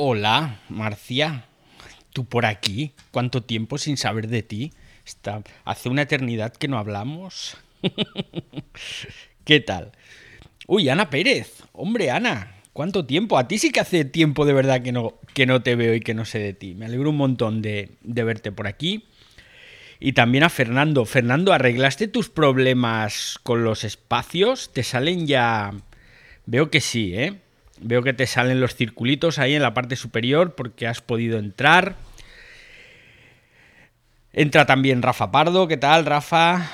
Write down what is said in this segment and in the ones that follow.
Hola, Marcia. ¿Tú por aquí? ¿Cuánto tiempo sin saber de ti? Está... Hace una eternidad que no hablamos. ¿Qué tal? Uy, Ana Pérez. Hombre, Ana, ¿cuánto tiempo? A ti sí que hace tiempo de verdad que no, que no te veo y que no sé de ti. Me alegro un montón de, de verte por aquí. Y también a Fernando. Fernando, ¿arreglaste tus problemas con los espacios? ¿Te salen ya...? Veo que sí, ¿eh? Veo que te salen los circulitos ahí en la parte superior porque has podido entrar. Entra también Rafa Pardo. ¿Qué tal, Rafa?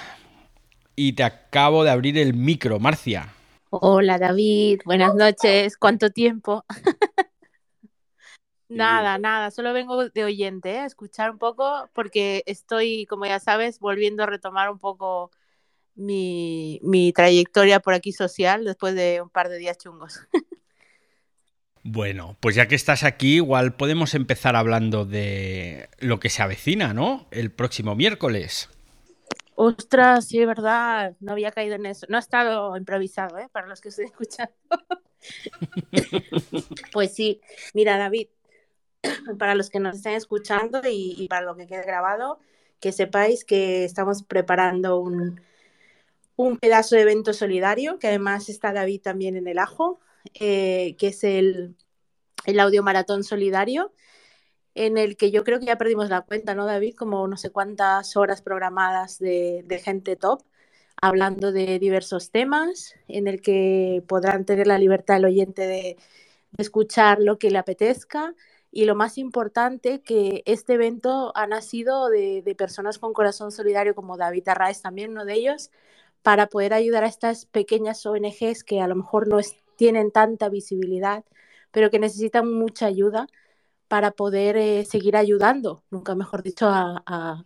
Y te acabo de abrir el micro, Marcia. Hola, David. Buenas noches. ¿Cuánto tiempo? nada, nada. Solo vengo de oyente, ¿eh? a escuchar un poco porque estoy, como ya sabes, volviendo a retomar un poco mi, mi trayectoria por aquí social después de un par de días chungos. Bueno, pues ya que estás aquí, igual podemos empezar hablando de lo que se avecina, ¿no? El próximo miércoles. Ostras, sí, verdad, no había caído en eso. No ha estado improvisado, ¿eh? Para los que estoy escuchando. pues sí, mira, David, para los que nos estén escuchando y, y, para lo que quede grabado, que sepáis que estamos preparando un, un pedazo de evento solidario, que además está David también en el ajo, eh, que es el, el audio maratón solidario, en el que yo creo que ya perdimos la cuenta, ¿no, David? Como no sé cuántas horas programadas de, de gente top hablando de diversos temas, en el que podrán tener la libertad el oyente de, de escuchar lo que le apetezca. Y lo más importante, que este evento ha nacido de, de, personas con corazón solidario como David Arraez, también uno de ellos, para poder ayudar a estas pequeñas ONGs que a lo mejor no es, tienen tanta visibilidad, pero que necesitan mucha ayuda para poder eh, seguir ayudando, nunca mejor dicho, a, a,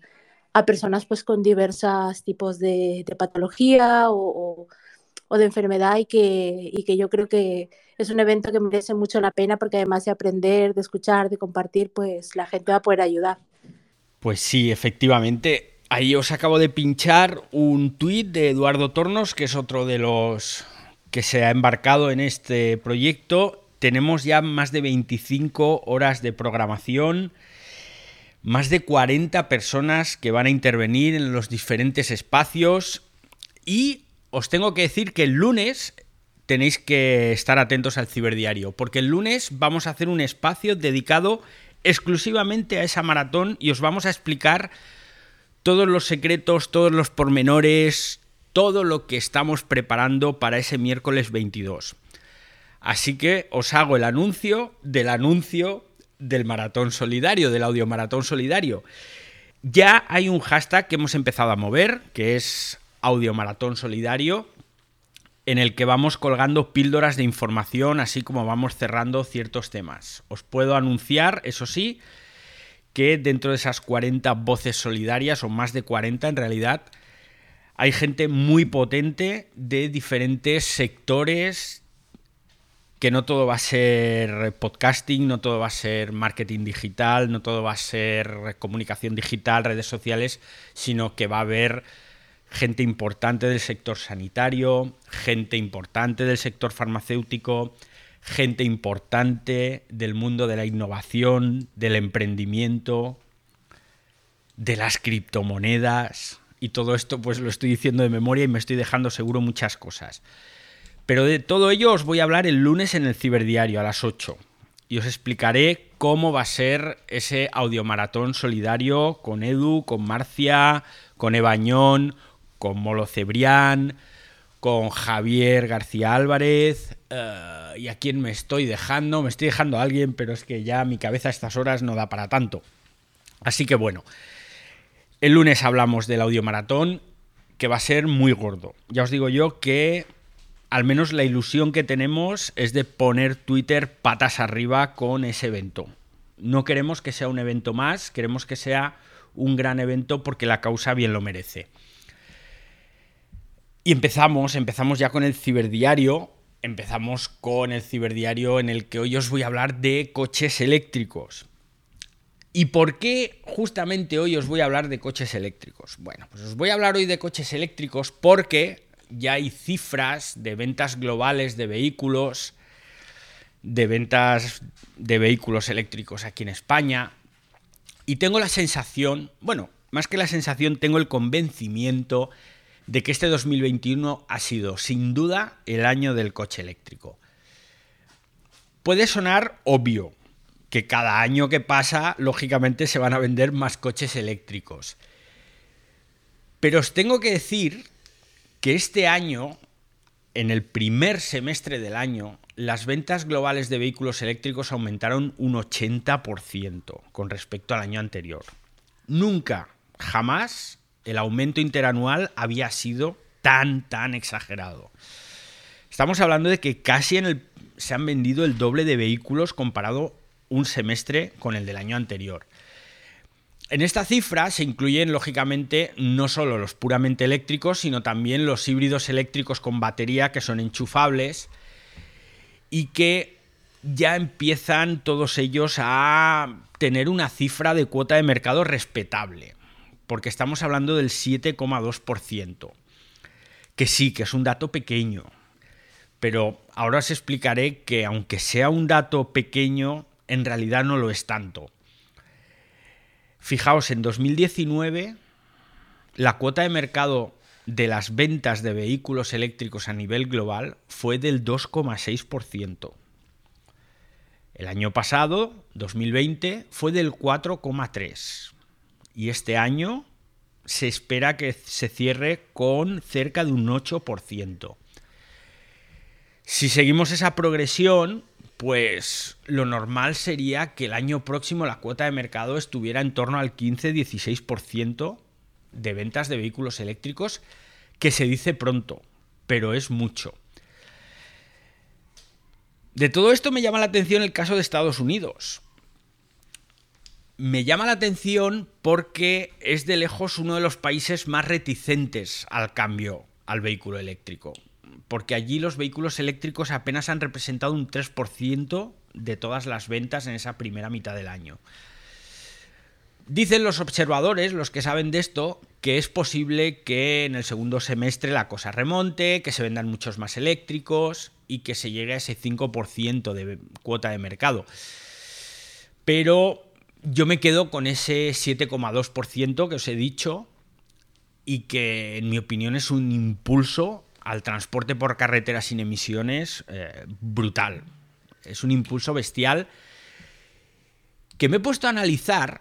personas pues con diversos tipos de, patología o, o, o, de enfermedad y que, y que yo creo que es un evento que merece mucho la pena porque además de aprender, de escuchar, de compartir, pues la gente va a poder ayudar. Pues sí, efectivamente. Ahí os acabo de pinchar un tuit de Eduardo Tornos, que es otro de los que se ha embarcado en este proyecto. Tenemos ya más de 25 horas de programación, más de 40 personas que van a intervenir en los diferentes espacios y os tengo que decir que el lunes tenéis que estar atentos al ciberdiario, porque el lunes vamos a hacer un espacio dedicado exclusivamente a esa maratón y os vamos a explicar todos los secretos, todos los pormenores, todo lo que estamos preparando para ese miércoles 22. Así que os hago el anuncio del anuncio del maratón solidario, del audio maratón solidario. Ya hay un hashtag que hemos empezado a mover, que es audio maratón solidario, en el que vamos colgando píldoras de información, así como vamos cerrando ciertos temas. Os puedo anunciar, eso sí, que dentro de esas 40 voces solidarias, o más de 40 en realidad, hay gente muy potente de diferentes sectores, que no todo va a ser podcasting, no todo va a ser marketing digital, no todo va a ser comunicación digital, redes sociales, sino que va a haber gente importante del sector sanitario, gente importante del sector farmacéutico, gente importante del mundo de la innovación, del emprendimiento, de las criptomonedas y todo esto pues lo estoy diciendo de memoria y me estoy dejando seguro muchas cosas. Pero de todo ello os voy a hablar el lunes en el Ciberdiario a las 8 y os explicaré cómo va a ser ese audiomaratón solidario con Edu, con Marcia, con Ebañón, con Molo Cebrián, con Javier García Álvarez uh, y a quién me estoy dejando. Me estoy dejando a alguien, pero es que ya mi cabeza a estas horas no da para tanto. Así que bueno, el lunes hablamos del audiomaratón, que va a ser muy gordo. Ya os digo yo que al menos la ilusión que tenemos es de poner Twitter patas arriba con ese evento. No queremos que sea un evento más, queremos que sea un gran evento porque la causa bien lo merece. Y empezamos, empezamos ya con el ciberdiario. Empezamos con el ciberdiario en el que hoy os voy a hablar de coches eléctricos. ¿Y por qué justamente hoy os voy a hablar de coches eléctricos? Bueno, pues os voy a hablar hoy de coches eléctricos porque ya hay cifras de ventas globales de vehículos de ventas de vehículos eléctricos aquí en España. Y tengo la sensación, bueno, más que la sensación, tengo el convencimiento de que este 2021 ha sido sin duda el año del coche eléctrico. Puede sonar obvio que cada año que pasa, lógicamente, se van a vender más coches eléctricos. Pero os tengo que decir que este año, en el primer semestre del año, las ventas globales de vehículos eléctricos aumentaron un 80% con respecto al año anterior. Nunca, jamás, el aumento interanual había sido tan, tan exagerado. Estamos hablando de que casi se han vendido el doble de vehículos comparado un semestre con el del año anterior. En esta cifra se incluyen, lógicamente, no solo los puramente eléctricos, sino también los híbridos eléctricos con batería que son enchufables y que ya empiezan todos ellos a tener una cifra de cuota de mercado respetable, porque estamos hablando del 7,2%, que sí, que es un dato pequeño, pero ahora os explicaré que aunque sea un dato pequeño, en realidad no lo es tanto. Fijaos, en 2019 la cuota de mercado de las ventas de vehículos eléctricos a nivel global fue del 2,6%. El año pasado, 2020, fue del 4,3%. Y este año se espera que se cierre con cerca de un 8%. Si seguimos esa progresión, pues lo normal sería que el año próximo la cuota de mercado estuviera en torno al 15-16% de ventas de vehículos eléctricos, que se dice pronto, pero es mucho. De todo esto me llama la atención el caso de Estados Unidos. Me llama la atención porque es de lejos uno de los países más reticentes al cambio al vehículo eléctrico. Porque allí los vehículos eléctricos apenas han representado un 3% de todas las ventas en esa primera mitad del año. Dicen los observadores, los que saben de esto, que es posible que en el segundo semestre la cosa remonte, que se vendan muchos más eléctricos y que se llegue a ese 5% de cuota de mercado. Pero yo me quedo con ese 7,2% que os he dicho y que en mi opinión es un impulso al transporte por carretera sin emisiones eh, brutal. Es un impulso bestial que me he puesto a analizar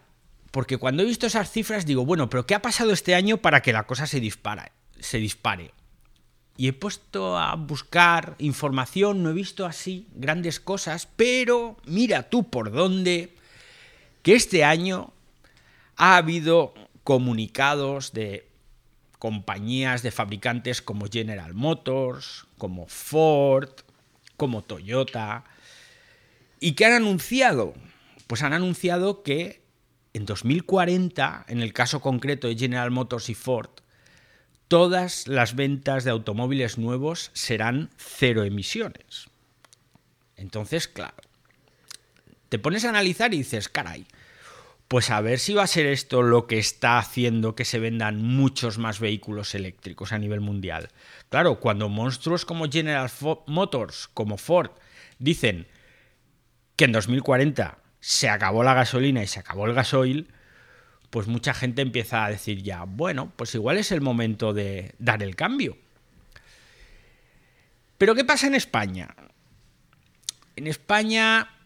porque cuando he visto esas cifras digo, bueno, pero ¿qué ha pasado este año para que la cosa se, dispara, se dispare? Y he puesto a buscar información, no he visto así grandes cosas, pero mira tú por dónde, que este año ha habido comunicados de compañías de fabricantes como General Motors, como Ford, como Toyota, y que han anunciado, pues han anunciado que en 2040, en el caso concreto de General Motors y Ford, todas las ventas de automóviles nuevos serán cero emisiones. Entonces, claro, te pones a analizar y dices, caray, pues a ver si va a ser esto lo que está haciendo que se vendan muchos más vehículos eléctricos a nivel mundial. Claro, cuando monstruos como General Motors, como Ford, dicen que en 2040 se acabó la gasolina y se acabó el gasoil, pues mucha gente empieza a decir ya, bueno, pues igual es el momento de dar el cambio. Pero ¿qué pasa en España? En España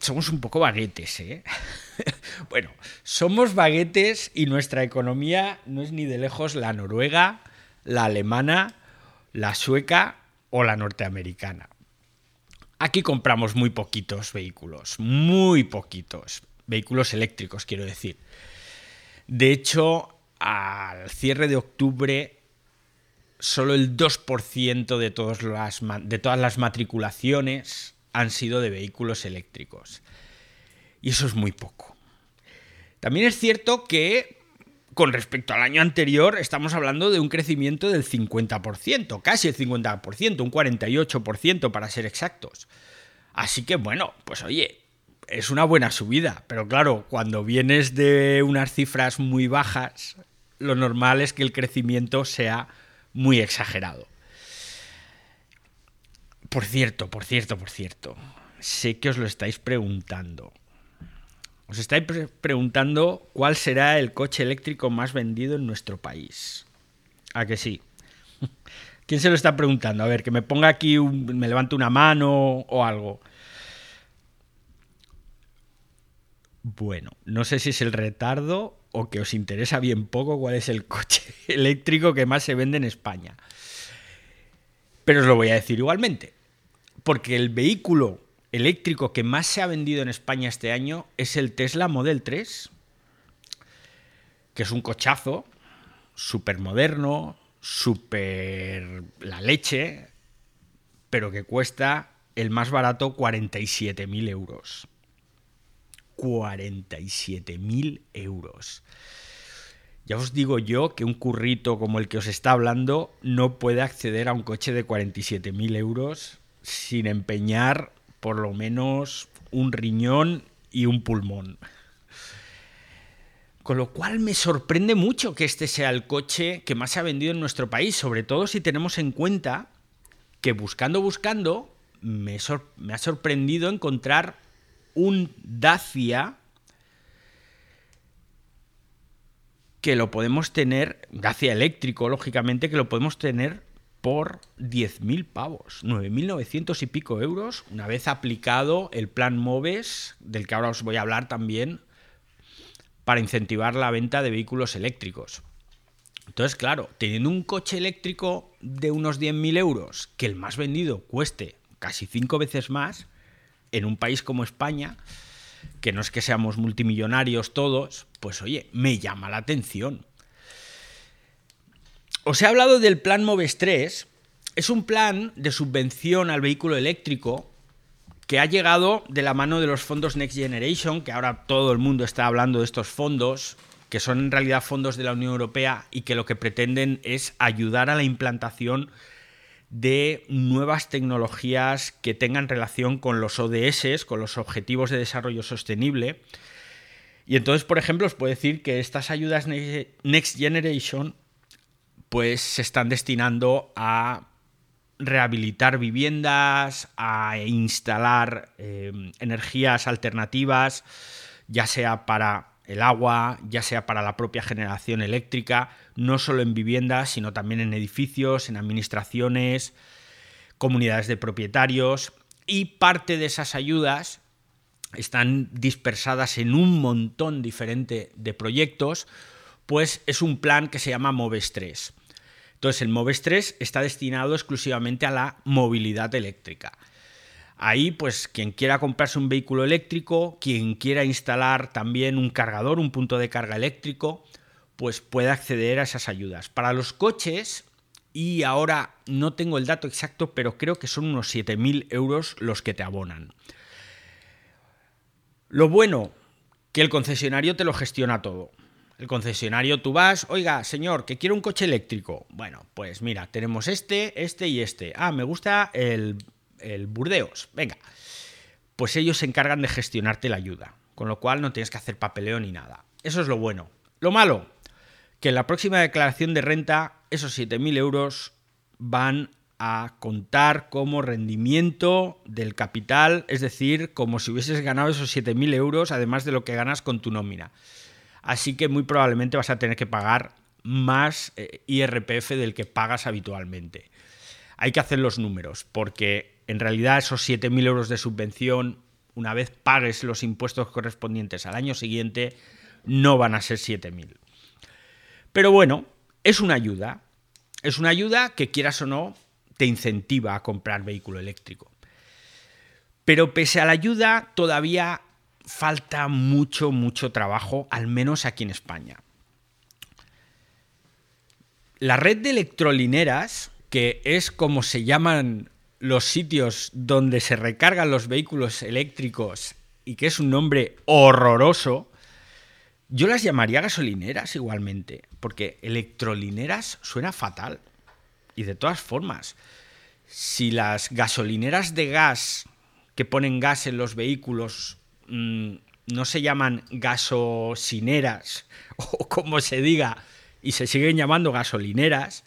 somos un poco baguetes, ¿eh? bueno, somos baguetes y nuestra economía no es ni de lejos la noruega, la alemana, la sueca o la norteamericana. Aquí compramos muy poquitos vehículos, muy poquitos. Vehículos eléctricos, quiero decir. De hecho, al cierre de octubre, solo el 2% de, de todas las matriculaciones han sido de vehículos eléctricos. Y eso es muy poco. También es cierto que con respecto al año anterior estamos hablando de un crecimiento del 50%, casi el 50%, un 48% para ser exactos. Así que bueno, pues oye, es una buena subida, pero claro, cuando vienes de unas cifras muy bajas, lo normal es que el crecimiento sea muy exagerado. Por cierto, por cierto, por cierto. Sé que os lo estáis preguntando. Os estáis preguntando cuál será el coche eléctrico más vendido en nuestro país. ¿A que sí? ¿Quién se lo está preguntando? A ver, que me ponga aquí, me levante una mano o algo. Bueno, no sé si es el retardo o que os interesa bien poco cuál es el coche eléctrico que más se vende en España. Pero os lo voy a decir igualmente. Porque el vehículo eléctrico que más se ha vendido en España este año es el Tesla Model 3, que es un cochazo súper moderno, súper la leche, pero que cuesta el más barato 47.000 euros. 47.000 euros. Ya os digo yo que un currito como el que os está hablando no puede acceder a un coche de 47.000 euros sin empeñar por lo menos un riñón y un pulmón. Con lo cual me sorprende mucho que este sea el coche que más se ha vendido en nuestro país, sobre todo si tenemos en cuenta que buscando, buscando, me, ha sorprendido encontrar un Dacia que lo podemos tener, Dacia eléctrico, lógicamente, que lo podemos tener por 10.000 pavos, 9.900 y pico euros, una vez aplicado el plan MOVES, del que ahora os voy a hablar también, para incentivar la venta de vehículos eléctricos. Entonces, claro, teniendo un coche eléctrico de unos 10.000 euros, que el más vendido cueste casi cinco veces más, en un país como España, que no es que seamos multimillonarios todos, pues oye, me llama la atención. Os he hablado del plan Moves 3. Es un plan de subvención al vehículo eléctrico que ha llegado de la mano de los fondos Next Generation, que ahora todo el mundo está hablando de estos fondos, que son en realidad fondos de la Unión Europea y que lo que pretenden es ayudar a la implantación de nuevas tecnologías que tengan relación con los ODS, con los Objetivos de Desarrollo Sostenible. Y entonces, por ejemplo, os puedo decir que estas ayudas Next Generation pues se están destinando a rehabilitar viviendas, a instalar eh, energías alternativas, ya sea para el agua, ya sea para la propia generación eléctrica, no solo en viviendas, sino también en edificios, en administraciones, comunidades de propietarios, y parte de esas ayudas están dispersadas en un montón diferente de proyectos, pues es un plan que se llama Moves 3. Entonces, el Moves 3 está destinado exclusivamente a la movilidad eléctrica. Ahí, pues, quien quiera comprarse un vehículo eléctrico, quien quiera instalar también un cargador, un punto de carga eléctrico, pues puede acceder a esas ayudas. Para los coches, y ahora no tengo el dato exacto, pero creo que son unos 7.000 euros los que te abonan. Lo bueno, que el concesionario te lo gestiona todo. El concesionario tú vas, oiga, señor, que quiero un coche eléctrico. Bueno, pues mira, tenemos este, este y este. Ah, me gusta el, el Burdeos. Venga. Pues ellos se encargan de gestionarte la ayuda. Con lo cual no tienes que hacer papeleo ni nada. Eso es lo bueno. Lo malo, que en la próxima declaración de renta esos 7.000 euros van a contar como rendimiento del capital, es decir, como si hubieses ganado esos 7.000 euros, además de lo que ganas con tu nómina así que muy probablemente vas a tener que pagar más eh, IRPF del que pagas habitualmente. Hay que hacer los números, porque en realidad esos 7.000 euros de subvención, una vez pagues los impuestos correspondientes al año siguiente, no van a ser 7.000. Pero bueno, es una ayuda. Es una ayuda que quieras o no, te incentiva a comprar vehículo eléctrico. Pero pese a la ayuda, todavía falta mucho, mucho trabajo, al menos aquí en España. La red de electrolineras, que es como se llaman los sitios donde se recargan los vehículos eléctricos y que es un nombre horroroso, yo las llamaría gasolineras igualmente, porque electrolineras suena fatal. Y de todas formas, si las gasolineras de gas que ponen gas en los vehículos Mm, no se llaman gasosineras o como se diga y se siguen llamando gasolineras,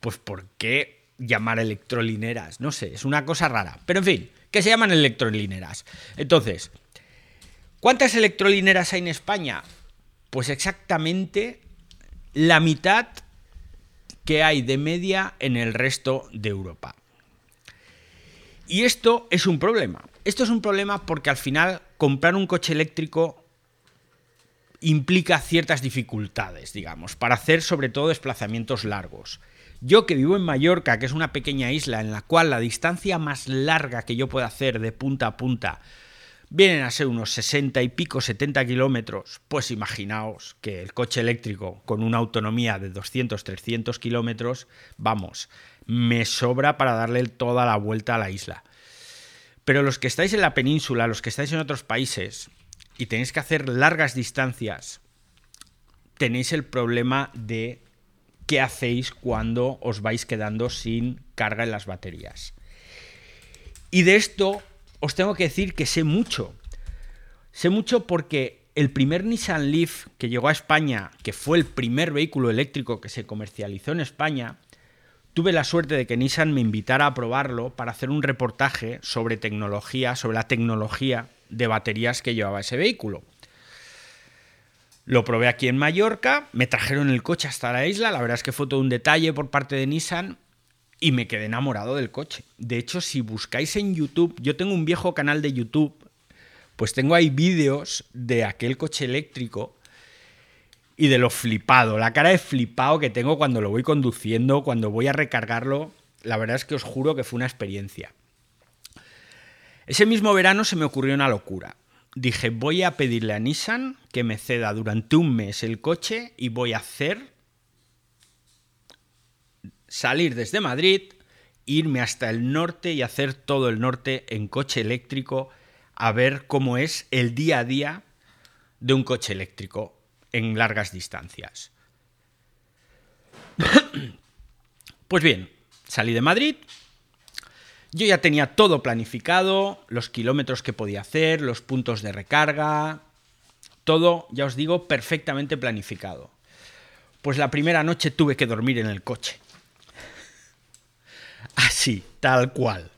pues ¿por qué llamar electrolineras. No sé, es una cosa rara. Pero en fin, que se llaman electrolineras. Entonces, ¿cuántas electrolineras hay en España? Pues exactamente la mitad que hay de media en el resto de Europa. Y esto es un problema. Esto es un problema porque al final comprar un coche eléctrico implica ciertas dificultades, digamos, para hacer sobre todo desplazamientos largos. Yo que vivo en Mallorca, que es una pequeña isla en la cual la distancia más larga que yo puedo hacer de punta a punta vienen a ser unos 60 y pico, 70 kilómetros, pues imaginaos que el coche eléctrico con una autonomía de 200, 300 kilómetros, vamos, me sobra para darle toda la vuelta a la isla. Pero los que estáis en la península, los que estáis en otros países y tenéis que hacer largas distancias, tenéis el problema de qué hacéis cuando os vais quedando sin carga en las baterías. Y de esto os tengo que decir que sé mucho. Sé mucho porque el primer Nissan Leaf que llegó a España, que fue el primer vehículo eléctrico que se comercializó en España, tuve la suerte de que Nissan me invitara a probarlo para hacer un reportaje sobre tecnología, sobre la tecnología de baterías que llevaba ese vehículo. Lo probé aquí en Mallorca, me trajeron el coche hasta la isla, la verdad es que fue todo un detalle por parte de Nissan y me quedé enamorado del coche. De hecho, si buscáis en YouTube, yo tengo un viejo canal de YouTube, pues tengo ahí vídeos de aquel coche eléctrico y de lo flipado, la cara de flipado que tengo cuando lo voy conduciendo, cuando voy a recargarlo, la verdad es que os juro que fue una experiencia. Ese mismo verano se me ocurrió una locura. Dije, voy a pedirle a Nissan que me ceda durante un mes el coche y voy a hacer salir desde Madrid, irme hasta el norte y hacer todo el norte en coche eléctrico a ver cómo es el día a día de un coche eléctrico en largas distancias. pues bien, salí de Madrid, yo ya tenía todo planificado, los kilómetros que podía hacer, los puntos de recarga, todo, ya os digo, perfectamente planificado. Pues la primera noche tuve que dormir en el coche. Así, tal cual.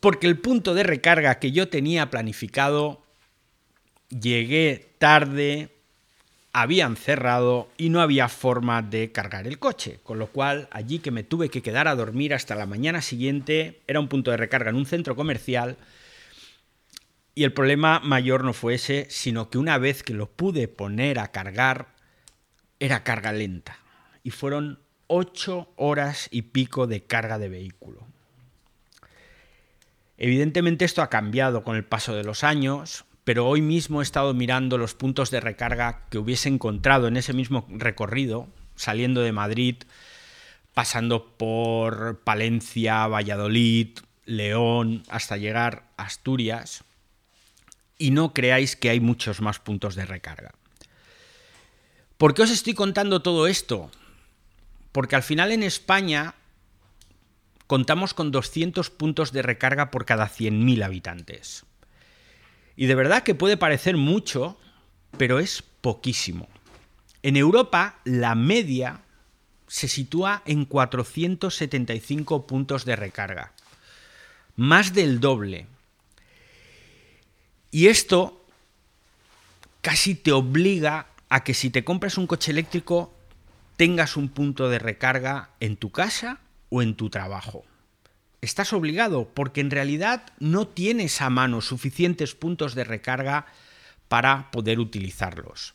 Porque el punto de recarga que yo tenía planificado, llegué tarde, habían cerrado y no había forma de cargar el coche, con lo cual allí que me tuve que quedar a dormir hasta la mañana siguiente, era un punto de recarga en un centro comercial y el problema mayor no fue ese, sino que una vez que lo pude poner a cargar, era carga lenta y fueron ocho horas y pico de carga de vehículo. Evidentemente esto ha cambiado con el paso de los años, pero hoy mismo he estado mirando los puntos de recarga que hubiese encontrado en ese mismo recorrido, saliendo de Madrid, pasando por Palencia, Valladolid, León, hasta llegar a Asturias, y no creáis que hay muchos más puntos de recarga. ¿Por qué os estoy contando todo esto? Porque al final en España contamos con 200 puntos de recarga por cada 100.000 habitantes. Y de verdad que puede parecer mucho, pero es poquísimo. En Europa la media se sitúa en 475 puntos de recarga. Más del doble. Y esto casi te obliga a que si te compras un coche eléctrico tengas un punto de recarga en tu casa o en tu trabajo. Estás obligado porque en realidad no tienes a mano suficientes puntos de recarga para poder utilizarlos.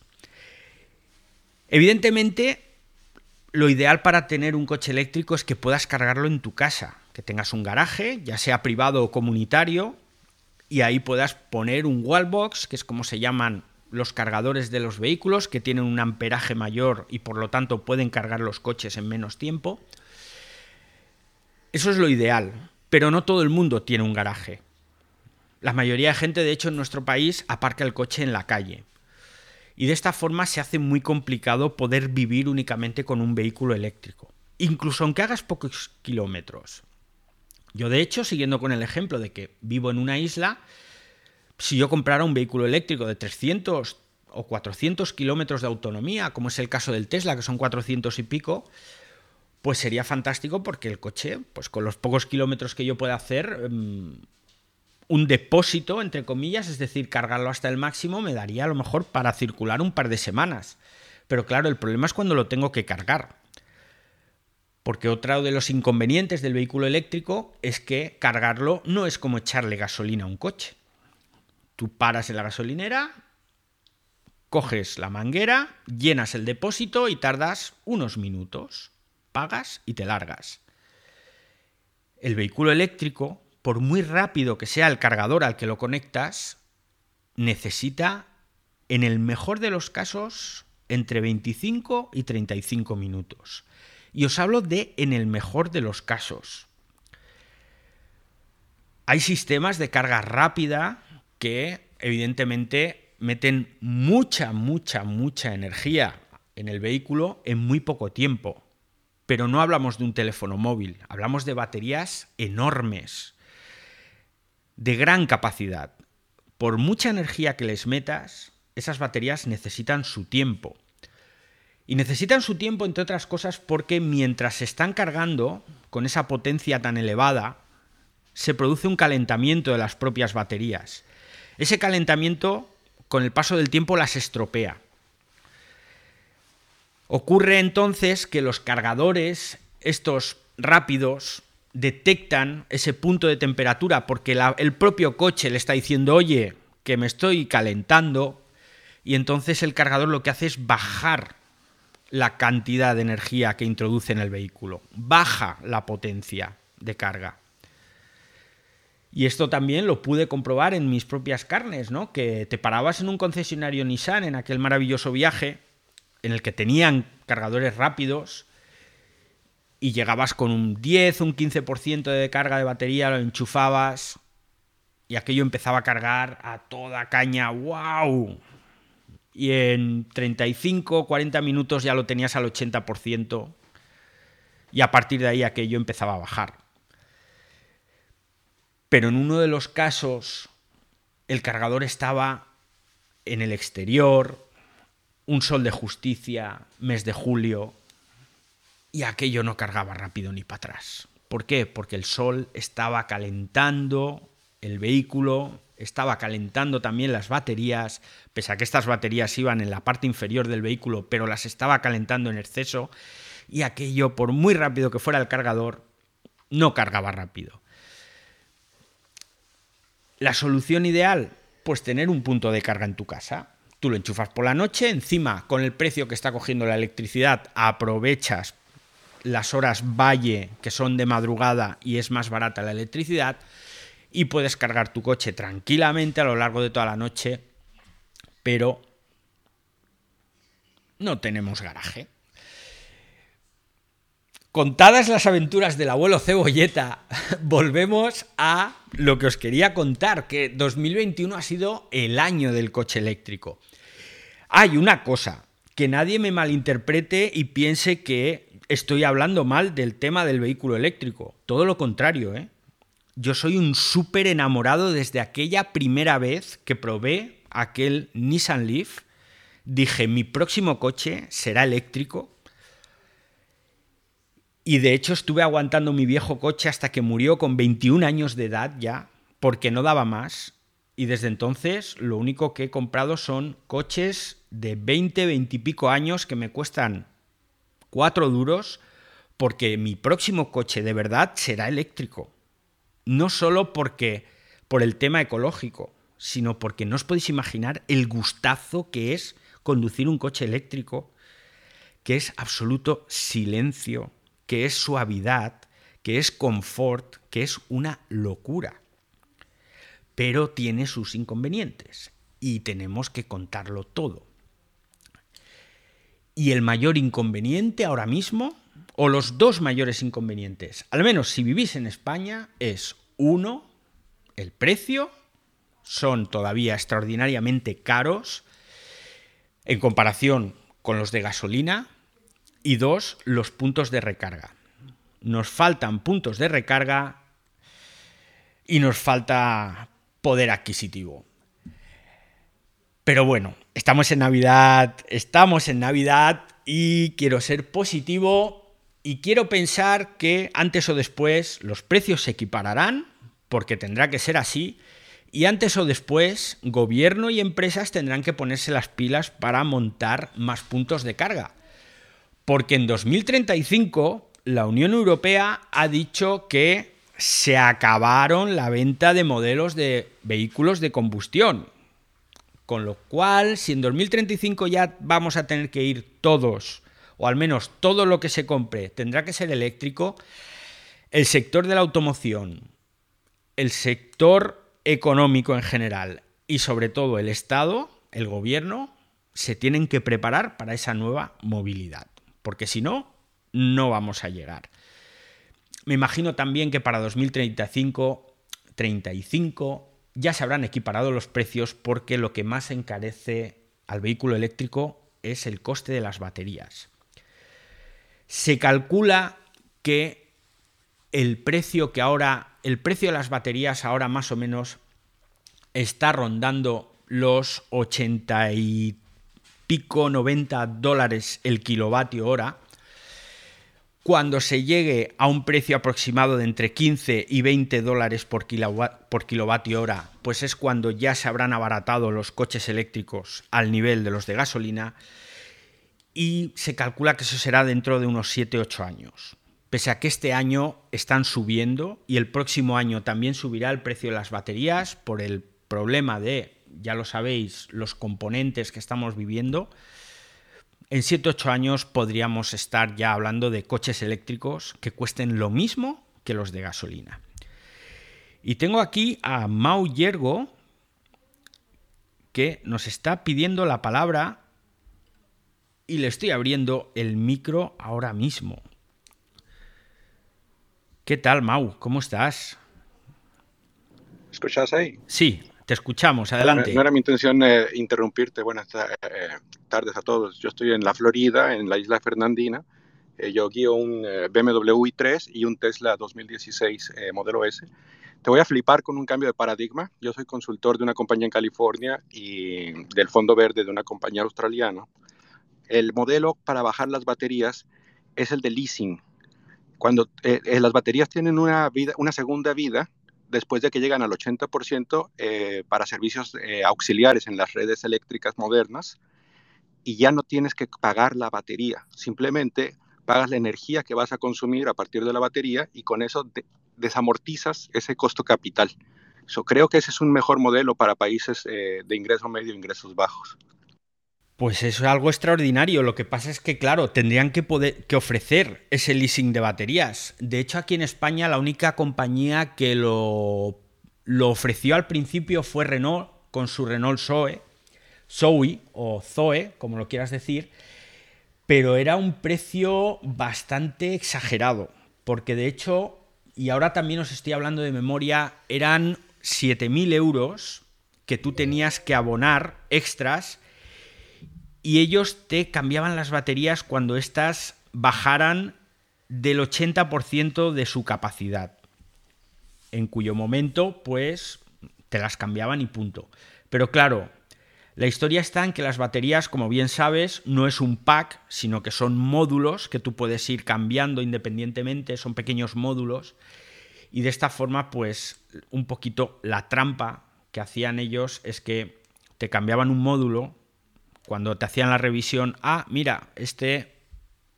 Evidentemente, lo ideal para tener un coche eléctrico es que puedas cargarlo en tu casa, que tengas un garaje, ya sea privado o comunitario, y ahí puedas poner un wallbox, que es como se llaman los cargadores de los vehículos, que tienen un amperaje mayor y por lo tanto pueden cargar los coches en menos tiempo. Eso es lo ideal, pero no todo el mundo tiene un garaje. La mayoría de gente, de hecho, en nuestro país aparca el coche en la calle. Y de esta forma se hace muy complicado poder vivir únicamente con un vehículo eléctrico, incluso aunque hagas pocos kilómetros. Yo, de hecho, siguiendo con el ejemplo de que vivo en una isla, si yo comprara un vehículo eléctrico de 300 o 400 kilómetros de autonomía, como es el caso del Tesla, que son 400 y pico, pues sería fantástico porque el coche, pues con los pocos kilómetros que yo pueda hacer, em, un depósito, entre comillas, es decir, cargarlo hasta el máximo, me daría a lo mejor para circular un par de semanas. Pero claro, el problema es cuando lo tengo que cargar. Porque otro de los inconvenientes del vehículo eléctrico es que cargarlo no es como echarle gasolina a un coche. Tú paras en la gasolinera, coges la manguera, llenas el depósito y tardas unos minutos. Pagas y te largas. El vehículo eléctrico, por muy rápido que sea el cargador al que lo conectas, necesita, en el mejor de los casos, entre 25 y 35 minutos. Y os hablo de en el mejor de los casos. Hay sistemas de carga rápida que evidentemente meten mucha, mucha, mucha energía en el vehículo en muy poco tiempo. Pero no hablamos de un teléfono móvil, hablamos de baterías enormes, de gran capacidad. Por mucha energía que les metas, esas baterías necesitan su tiempo. Y necesitan su tiempo, entre otras cosas, porque mientras se están cargando con esa potencia tan elevada, se produce un calentamiento de las propias baterías. Ese calentamiento, con el paso del tiempo, las estropea. Ocurre entonces que los cargadores, estos rápidos, detectan ese punto de temperatura porque el propio coche le está diciendo, oye, que me estoy calentando, y entonces el cargador lo que hace es bajar la cantidad de energía que introduce en el vehículo, baja la potencia de carga. Y esto también lo pude comprobar en mis propias carnes, ¿no? Que te parabas en un concesionario Nissan en aquel maravilloso viaje en el que tenían cargadores rápidos y llegabas con un 10, un 15% de carga de batería, lo enchufabas y aquello empezaba a cargar a toda caña. ¡Wow! y en 35, 40 minutos ya lo tenías al 80% y a partir de ahí aquello empezaba a bajar. Pero en uno de los casos el cargador estaba en el exterior, un sol de justicia, mes de julio, y aquello no cargaba rápido ni para atrás. ¿Por qué? Porque el sol estaba calentando el vehículo estaba calentando también las baterías, pese a que estas baterías iban en la parte inferior del vehículo, pero las estaba calentando en exceso, y aquello, por muy rápido que fuera el cargador, no cargaba rápido. La solución ideal, pues tener un punto de carga en tu casa. Tú lo enchufas por la noche, encima con el precio que está cogiendo la electricidad, aprovechas las horas valle que son de madrugada y es más barata la electricidad, y puedes cargar tu coche tranquilamente a lo largo de toda la noche, pero no tenemos garaje. Contadas las aventuras del abuelo Cebolleta, volvemos a lo que os quería contar, que 2021 ha sido el año del coche eléctrico. Hay una cosa, que nadie me malinterprete y piense que estoy hablando mal del tema del vehículo eléctrico. Todo lo contrario, ¿eh? yo soy un súper enamorado desde aquella primera vez que probé aquel Nissan Leaf. Dije, mi próximo coche será eléctrico. Y de hecho estuve aguantando mi viejo coche hasta que murió con 21 años de edad ya, porque no daba más. Y desde entonces lo único que he comprado son coches de 20, 20 y pico años que me cuestan 4 duros, porque mi próximo coche de verdad será eléctrico no solo porque por el tema ecológico, sino porque no os podéis imaginar el gustazo que es conducir un coche eléctrico, que es absoluto silencio, que es suavidad, que es confort, que es una locura. Pero tiene sus inconvenientes y tenemos que contarlo todo. Y el mayor inconveniente ahora mismo o los dos mayores inconvenientes, al menos si vivís en España, es uno, el precio, son todavía extraordinariamente caros en comparación con los de gasolina, y dos, los puntos de recarga. Nos faltan puntos de recarga y nos falta poder adquisitivo. Pero bueno, estamos en Navidad, estamos en Navidad y quiero ser positivo Y quiero pensar que antes o después los precios se equipararán, porque tendrá que ser así, y antes o después gobierno y empresas tendrán que ponerse las pilas para montar más puntos de carga. Porque en 2035 la Unión Europea ha dicho que se acabaron la venta de modelos de vehículos de combustión. Con lo cual, si en 2035 ya vamos a tener que ir todos, o al menos todo lo que se compre tendrá que ser eléctrico, el sector de la automoción, el sector económico en general y sobre todo el Estado, el gobierno, se tienen que preparar para esa nueva movilidad, porque si no, no vamos a llegar. Me imagino también que para 2035, 35 ya se habrán equiparado los precios porque lo que más encarece al vehículo eléctrico es el coste de las baterías. Se calcula que el precio que ahora, el precio de las baterías ahora más o menos está rondando los 80 y pico, 90 dólares el kilovatio hora, cuando se llegue a un precio aproximado de entre 15 y 20 dólares por, por kilovatio hora, pues es cuando ya se habrán abaratado los coches eléctricos al nivel de los de gasolina y se calcula que eso será dentro de unos 7-8 años. Pese a que este año están subiendo y el próximo año también subirá el precio de las baterías por el problema de, ya lo sabéis, los componentes que estamos viviendo, en 7-8 años podríamos estar ya hablando de coches eléctricos que cuesten lo mismo que los de gasolina. Y tengo aquí a Mau Yergo, que nos está pidiendo la palabra y le estoy abriendo el micro ahora mismo. ¿Qué tal, Mau? ¿Cómo estás? ¿Escuchas ahí? Sí, te escuchamos, adelante. No, era mi intención eh, interrumpirte. Buenas eh, tardes a todos. Yo estoy en la Florida, en la isla Fernandina. Eh, yo guío un BMW i3 y un Tesla 2016 modelo S. Te voy a flipar con un cambio de paradigma. Yo soy consultor de una compañía en California y del Fondo Verde de una compañía australiana. El modelo para bajar las baterías es el de leasing. Cuando las baterías tienen una, vida, una segunda vida, después de que llegan al 80% eh, para servicios eh, auxiliares en las redes eléctricas modernas y ya no tienes que pagar la batería, simplemente pagas la energía que vas a consumir a partir de la batería y con eso desamortizas ese costo capital. Yo creo que ese es un mejor modelo para países eh, de ingreso medio e ingresos bajos. Pues es algo extraordinario. Lo que pasa es que, claro, tendrían que, poder, que ofrecer ese leasing de baterías. De hecho, aquí en España la única compañía que lo, lo ofreció al principio fue Renault con su Renault Zoe, Zoe o Zoe, como lo quieras decir, pero era un precio bastante exagerado, porque de hecho, y ahora también os estoy hablando de memoria, eran 7.000 euros que tú tenías que abonar extras y ellos te cambiaban las baterías cuando éstas bajaran del 80% de su capacidad. En cuyo momento, pues, te las cambiaban y punto. Pero claro, la historia está en que las baterías, como bien sabes, no es un pack, sino que son módulos que tú puedes ir cambiando independientemente, son pequeños módulos. Y de esta forma, pues, un poquito la trampa que hacían ellos es que te cambiaban un módulo cuando te hacían la revisión, ah, mira, este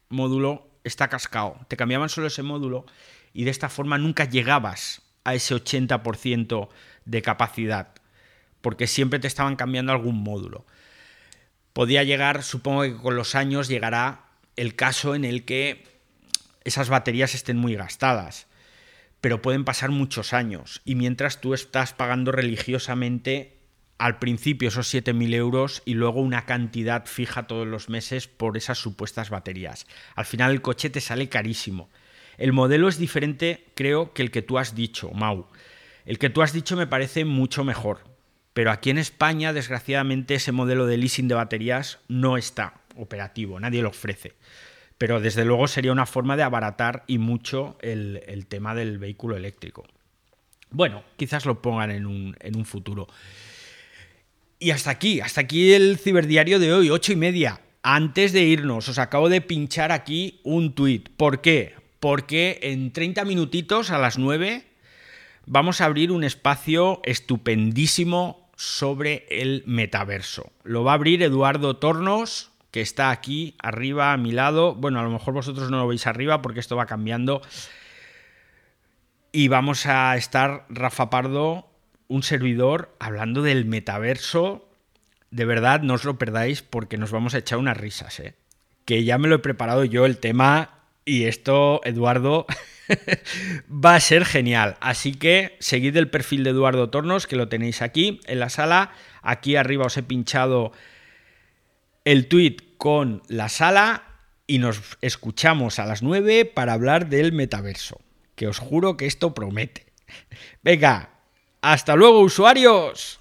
módulo está cascado. Te cambiaban solo ese módulo y de esta forma nunca llegabas a ese 80% de capacidad, porque siempre te estaban cambiando algún módulo. Podía llegar, supongo que con los años llegará el caso en el que esas baterías estén muy gastadas, pero pueden pasar muchos años y mientras tú estás pagando religiosamente al principio esos 7.000 euros y luego una cantidad fija todos los meses por esas supuestas baterías. Al final el coche te sale carísimo. El modelo es diferente, creo, que el que tú has dicho, Mau. El que tú has dicho me parece mucho mejor. Pero aquí en España, desgraciadamente, ese modelo de leasing de baterías no está operativo, nadie lo ofrece. Pero desde luego sería una forma de abaratar y mucho el, tema del vehículo eléctrico. Bueno, quizás lo pongan en un futuro. Y hasta aquí, hasta aquí el ciberdiario de hoy, ocho y media. antes de irnos, os acabo de pinchar aquí un tuit. ¿Por qué? Porque en 30 minutitos a las 9 vamos a abrir un espacio estupendísimo sobre el metaverso. Lo va a abrir Eduardo Tornos, que está aquí arriba a mi lado. Bueno, a lo mejor vosotros no lo veis arriba porque esto va cambiando. Y vamos a estar Rafa Pardo, un servidor, hablando del metaverso. De verdad, no os lo perdáis porque nos vamos a echar unas risas, ¿eh? Que ya me lo he preparado yo el tema y esto, Eduardo, va a ser genial. Así que seguid el perfil de Eduardo Tornos, que lo tenéis aquí en la sala. Aquí arriba os he pinchado el tweet con la sala y nos escuchamos a las 9 para hablar del metaverso. Que os juro que esto promete. Venga, hasta luego usuarios.